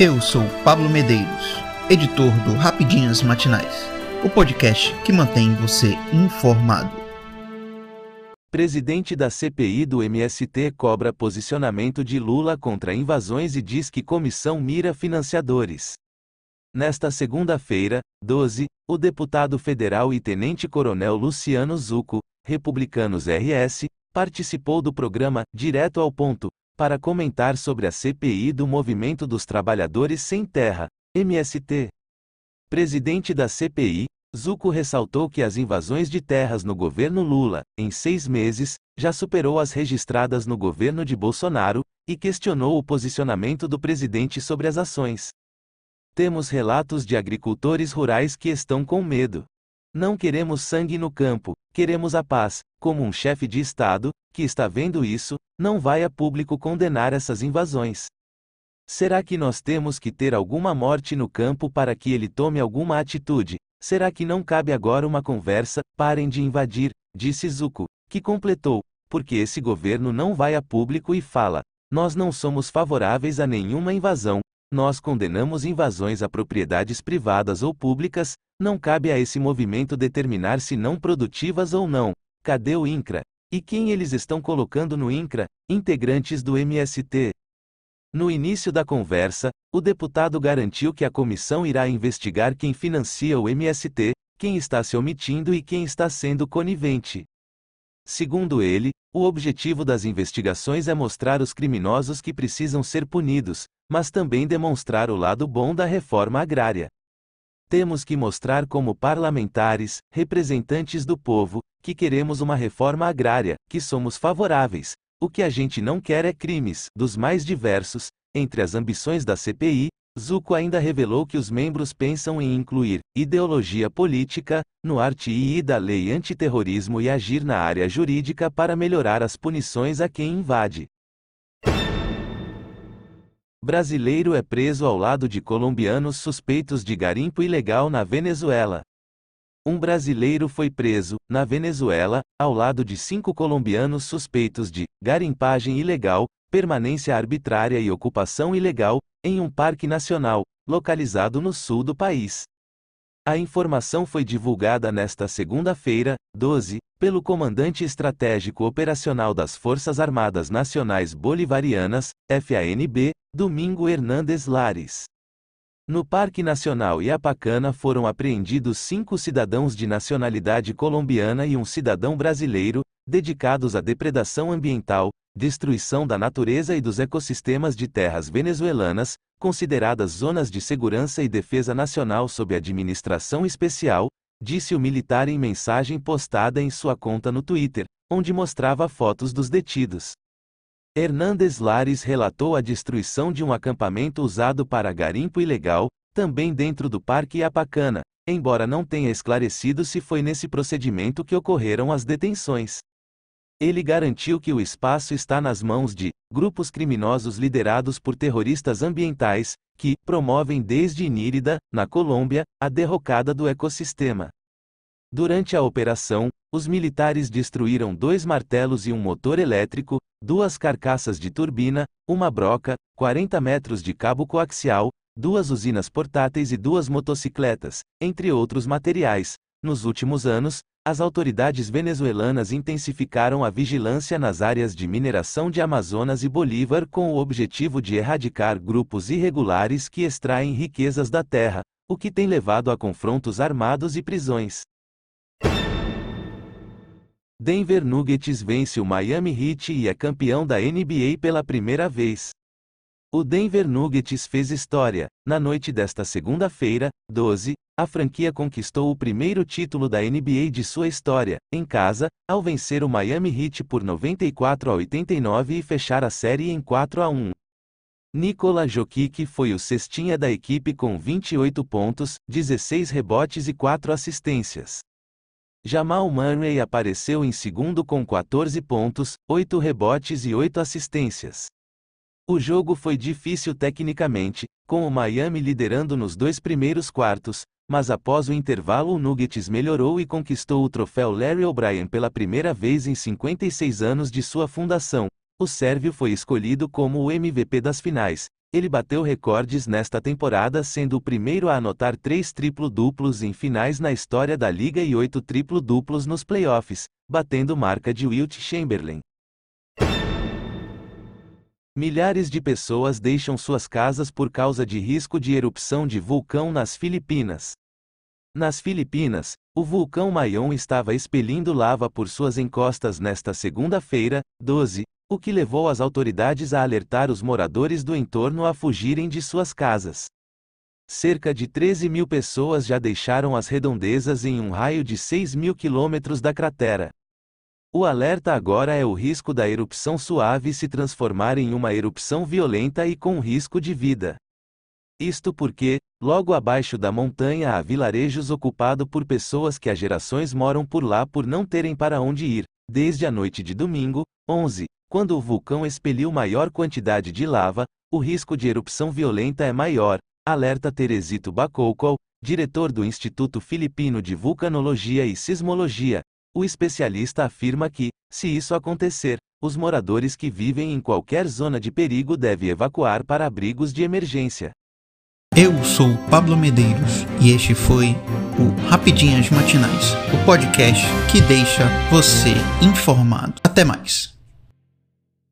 Eu sou Pablo Medeiros, editor do Rapidinhas Matinais, o podcast que mantém você informado. Presidente da CPI do MST cobra posicionamento de Lula contra invasões e diz que comissão mira financiadores. Nesta segunda-feira, 12, o deputado federal e tenente-coronel Luciano Zucco, republicanos RS, participou do programa Direto ao Ponto, para comentar sobre a CPI do Movimento dos Trabalhadores Sem Terra, MST. Presidente da CPI, Zuco ressaltou que as invasões de terras no governo Lula, em seis meses, já superou as registradas no governo de Bolsonaro, e questionou o posicionamento do presidente sobre as ações. Temos relatos de agricultores rurais que estão com medo. Não queremos sangue no campo, queremos a paz, como um chefe de Estado, que está vendo isso, não vai a público condenar essas invasões. Será que nós temos que ter alguma morte no campo para que ele tome alguma atitude? Será que não cabe agora uma conversa? Parem de invadir, disse Zuko, que completou, porque esse governo não vai a público e fala: nós não somos favoráveis a nenhuma invasão, nós condenamos invasões a propriedades privadas ou públicas, não cabe a esse movimento determinar se não produtivas ou não. Cadê o INCRA? E quem eles estão colocando no INCRA? Integrantes do MST. No início da conversa, o deputado garantiu que a comissão irá investigar quem financia o MST, quem está se omitindo e quem está sendo conivente. Segundo ele, o objetivo das investigações é mostrar os criminosos que precisam ser punidos, mas também demonstrar o lado bom da reforma agrária. Temos que mostrar como parlamentares, representantes do povo, que queremos uma reforma agrária, que somos favoráveis. O que a gente não quer é crimes, dos mais diversos. Entre as ambições da CPI, Zuco ainda revelou que os membros pensam em incluir ideologia política no RTI da lei antiterrorismo e agir na área jurídica para melhorar as punições a quem invade. Brasileiro é preso ao lado de colombianos suspeitos de garimpo ilegal na Venezuela. Um brasileiro foi preso, na Venezuela, ao lado de cinco colombianos suspeitos de garimpagem ilegal, permanência arbitrária e ocupação ilegal, em um parque nacional, localizado no sul do país. A informação foi divulgada nesta segunda-feira, 12, pelo Comandante Estratégico Operacional das Forças Armadas Nacionais Bolivarianas, FANB, Domingo Hernandes Lares. No Parque Nacional Iapacana foram apreendidos cinco cidadãos de nacionalidade colombiana e um cidadão brasileiro, dedicados à depredação ambiental, destruição da natureza e dos ecossistemas de terras venezuelanas, consideradas zonas de segurança e defesa nacional sob administração especial, disse o militar em mensagem postada em sua conta no Twitter, onde mostrava fotos dos detidos. Hernandes Lares relatou a destruição de um acampamento usado para garimpo ilegal, também dentro do Parque Apacana, embora não tenha esclarecido se foi nesse procedimento que ocorreram as detenções. Ele garantiu que o espaço está nas mãos de grupos criminosos liderados por terroristas ambientais, que promovem desde Inírida, na Colômbia, a derrocada do ecossistema. Durante a operação, os militares destruíram dois martelos e um motor elétrico, duas carcaças de turbina, uma broca, 40 metros de cabo coaxial, duas usinas portáteis e duas motocicletas, entre outros materiais. Nos últimos anos, as autoridades venezuelanas intensificaram a vigilância nas áreas de mineração de Amazonas e Bolívar com o objetivo de erradicar grupos irregulares que extraem riquezas da terra, o que tem levado a confrontos armados e prisões. Denver Nuggets vence o Miami Heat e é campeão da NBA pela primeira vez. O Denver Nuggets fez história. Na noite desta segunda-feira, 12, a franquia conquistou o primeiro título da NBA de sua história, em casa, ao vencer o Miami Heat por 94 a 89 e fechar a série em 4 a 1. Nikola Jokic foi o cestinha da equipe com 28 pontos, 16 rebotes e 4 assistências. Jamal Murray apareceu em segundo com 14 pontos, 8 rebotes e 8 assistências. O jogo foi difícil tecnicamente, com o Miami liderando nos dois primeiros quartos, mas após o intervalo o Nuggets melhorou e conquistou o troféu Larry O'Brien pela primeira vez em 56 anos de sua fundação. O sérvio foi escolhido como o MVP das finais, Ele bateu recordes nesta temporada, sendo o primeiro a anotar três triplo-duplos em finais na história da liga e oito triplo-duplos nos playoffs, batendo marca de Wilt Chamberlain. Milhares de pessoas deixam suas casas por causa de risco de erupção de vulcão nas Filipinas. Nas Filipinas, o vulcão Mayon estava expelindo lava por suas encostas nesta segunda-feira, 12, o que levou as autoridades a alertar os moradores do entorno a fugirem de suas casas. Cerca de 13 mil pessoas já deixaram as redondezas em um raio de 6 mil quilômetros da cratera. O alerta agora é o risco da erupção suave se transformar em uma erupção violenta e com risco de vida. Isto porque, logo abaixo da montanha há vilarejos ocupados por pessoas que há gerações moram por lá por não terem para onde ir, desde a noite de domingo, 11, quando o vulcão expeliu maior quantidade de lava, o risco de erupção violenta é maior, alerta Teresito Bacoucal, diretor do Instituto Filipino de Vulcanologia e Sismologia, o especialista afirma que, se isso acontecer, os moradores que vivem em qualquer zona de perigo devem evacuar para abrigos de emergência. Eu sou Pablo Medeiros e este foi o Rapidinhas Matinais, o podcast que deixa você informado. Até mais.